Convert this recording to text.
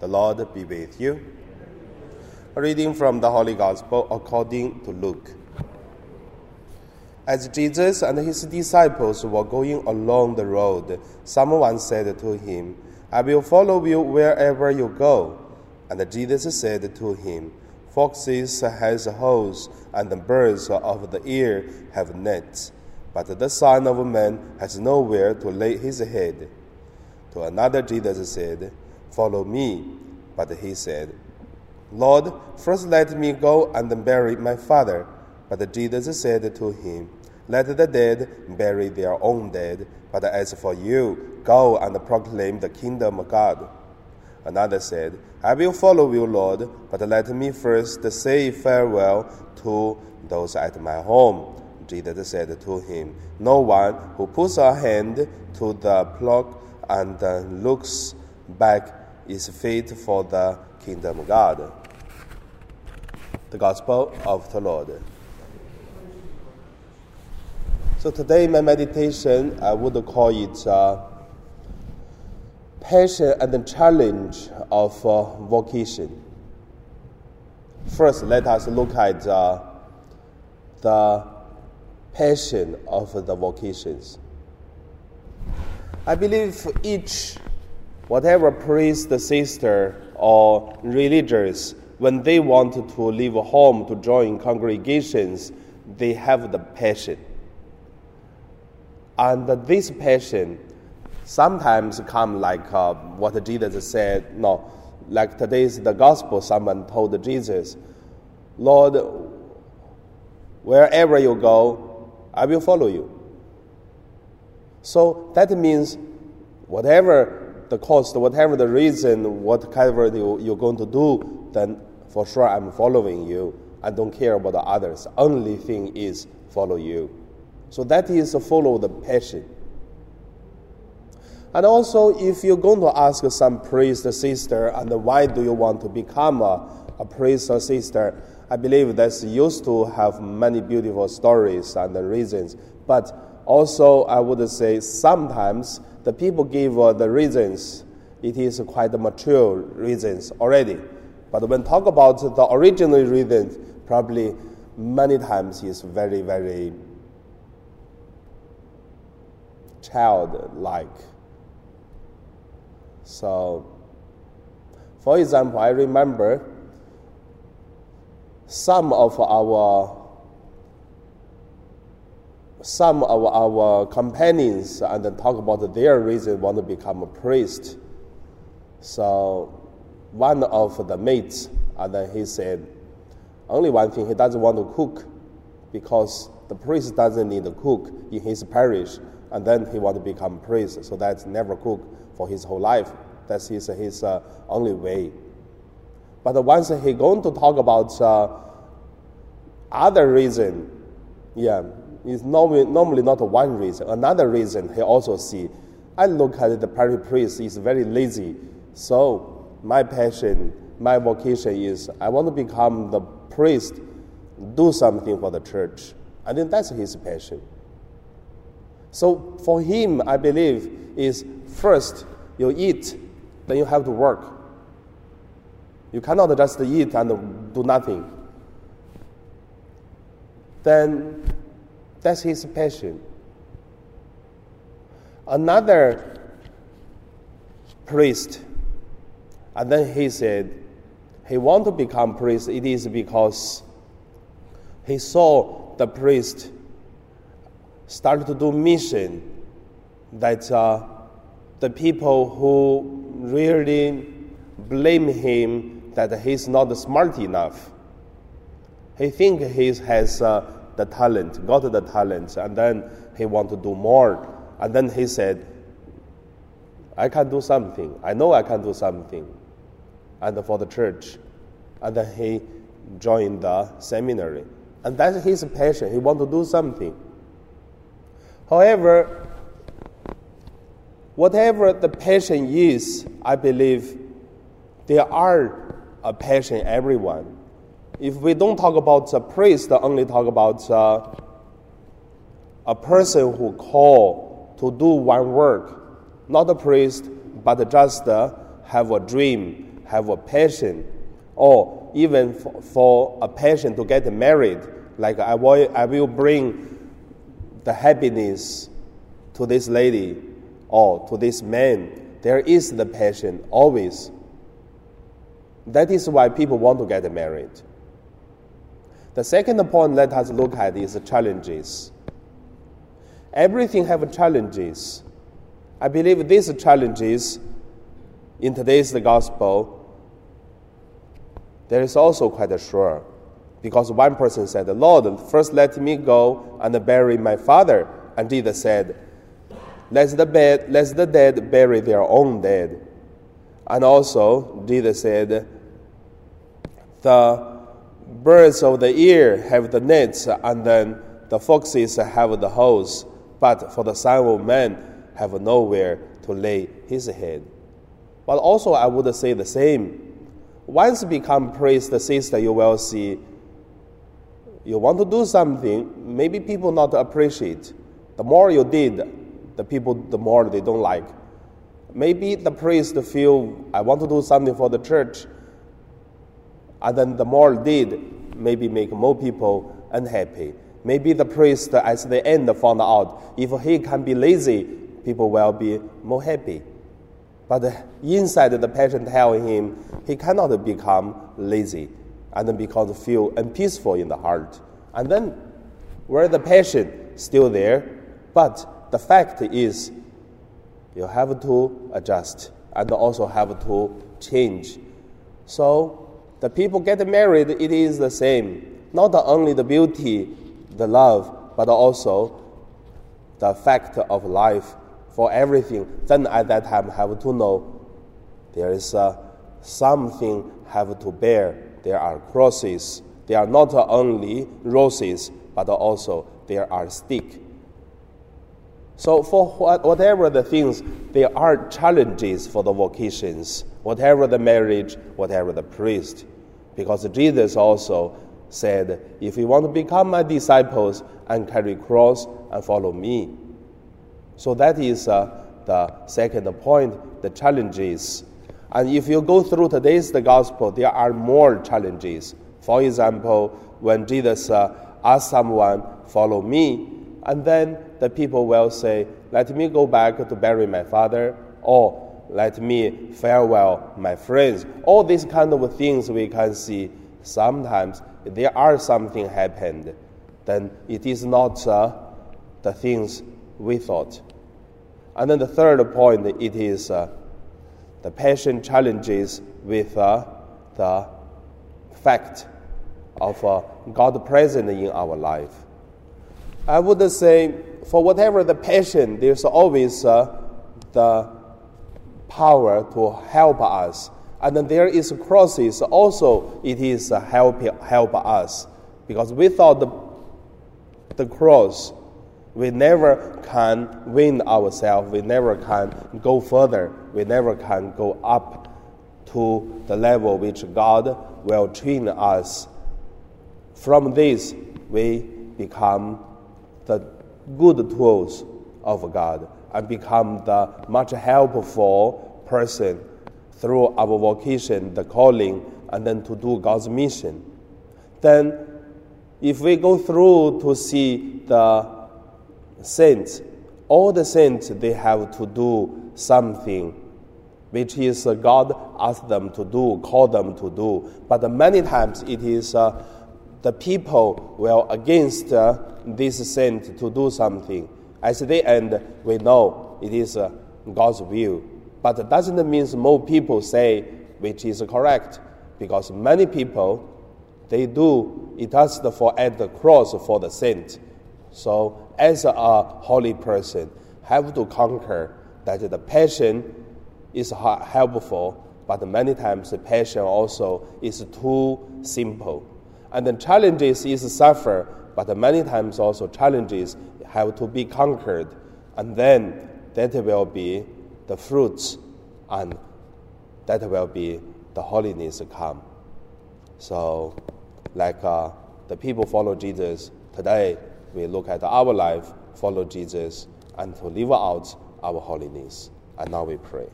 The Lord be with you. A reading from the Holy Gospel according to Luke. As Jesus and his disciples were going along the road, someone said to him, I will follow you wherever you go. And Jesus said to him, Foxes have holes, and the birds of the air have nets, but the Son of Man has nowhere to lay his head. To another, Jesus said, Follow me. But he said, Lord, first let me go and bury my father. But Jesus said to him, Let the dead bury their own dead, but as for you, go and proclaim the kingdom of God. Another said, I will follow you, Lord, but let me first say farewell to those at my home. Jesus said to him, No one who puts a hand to the plough and looks back is fit for the kingdom of God. The Gospel of the Lord. So today, my meditation, I would call it uh, passion and the challenge of uh, vocation. First, let us look at uh, the passion of the vocations. I believe each, whatever priest, sister, or religious, when they want to leave home to join congregations, they have the passion. And this passion sometimes come like uh, what Jesus said, no, like today's the gospel, someone told Jesus, Lord, wherever you go, I will follow you. So that means whatever the cost, whatever the reason, what whatever you, you're going to do, then for sure I'm following you. I don't care about the others. Only thing is follow you. So that is follow the passion. And also, if you're going to ask some priest or sister, and why do you want to become a, a priest or sister, I believe that's used to have many beautiful stories and reasons. But also, I would say sometimes the people give uh, the reasons, it is quite mature reasons already. But when talk about the original reasons, probably many times is very, very childlike. So, for example, I remember some of our some of our companions and then talk about their reason want to become a priest. So one of the mates, and then he said, only one thing, he doesn't want to cook because the priest doesn't need to cook in his parish, and then he want to become priest, so that's never cook for his whole life. That's his, his uh, only way. But once he going to talk about uh, other reason, yeah, is normally, not one reason. Another reason he also see, I look at the parish priest is very lazy. So my passion, my vocation is I want to become the priest, do something for the church. I think that's his passion. So for him, I believe is first you eat, then you have to work. You cannot just eat and do nothing. Then that's his passion. Another priest, and then he said, he want to become priest. It is because he saw the priest start to do mission that uh, the people who really blame him that he's not smart enough. He think he has uh, the talent, got the talent, and then he want to do more. And then he said, I can do something. I know I can do something. And for the church. And then he joined the seminary. And that's his passion. He want to do something. However, whatever the passion is, I believe there are a passion everyone. If we don't talk about a priest, only talk about uh, a person who call to do one work, not a priest, but just uh, have a dream have a passion, or even for, for a passion to get married, like I will, I will bring the happiness to this lady or to this man. There is the passion always. That is why people want to get married. The second point let us look at is challenges. Everything have challenges. I believe these challenges in today's gospel there is also quite a sure. Because one person said, Lord, first let me go and bury my father. And Jesus said, let the, bed, let the dead bury their own dead. And also, Jesus said, the birds of the air have the nets, and then the foxes have the holes, but for the Son of Man have nowhere to lay his head. But also, I would say the same. Once you become priest, sister, you will see you want to do something, maybe people not appreciate. The more you did, the people, the more they don't like. Maybe the priest feel, I want to do something for the church, and then the more did, maybe make more people unhappy. Maybe the priest at the end found out if he can be lazy, people will be more happy. But inside the patient tell him he cannot become lazy and then because feel unpeaceful in the heart. And then where the passion still there, but the fact is you have to adjust and also have to change. So the people get married, it is the same. Not only the beauty, the love, but also the fact of life for everything. Then at that time have to know there is uh, something have to bear there are crosses. There are not only roses, but also there are sticks. So, for whatever the things, there are challenges for the vocations, whatever the marriage, whatever the priest. Because Jesus also said, If you want to become my disciples and carry cross and follow me. So, that is uh, the second point the challenges and if you go through today's the gospel, there are more challenges. For example, when Jesus uh, asked someone, "Follow me," and then the people will say, "Let me go back to bury my father," or "Let me farewell my friends." All these kind of things we can see. Sometimes there are something happened, then it is not uh, the things we thought. And then the third point, it is. Uh, the passion challenges with uh, the fact of uh, God present in our life. I would say, for whatever the passion, there's always uh, the power to help us. And then there is crosses, also it is help, help us. Because without the, the cross, we never can win ourselves. We never can go further. We never can go up to the level which God will train us. From this, we become the good tools of God and become the much helpful person through our vocation, the calling, and then to do God's mission. Then, if we go through to see the saints, all the saints, they have to do something which is God asked them to do, called them to do. But many times it is uh, the people will against uh, this saint to do something. At the end, we know it is uh, God's will. But it doesn't mean more people say which is correct, because many people they do it as for at the cross for the saint. So as a holy person, have to conquer that the passion is helpful, but many times the passion also is too simple. And the challenges is suffer, but many times also challenges have to be conquered, and then that will be the fruits, and that will be the holiness come. So, like uh, the people follow Jesus today, we look at our life, follow Jesus, and to live out our holiness. And now we pray.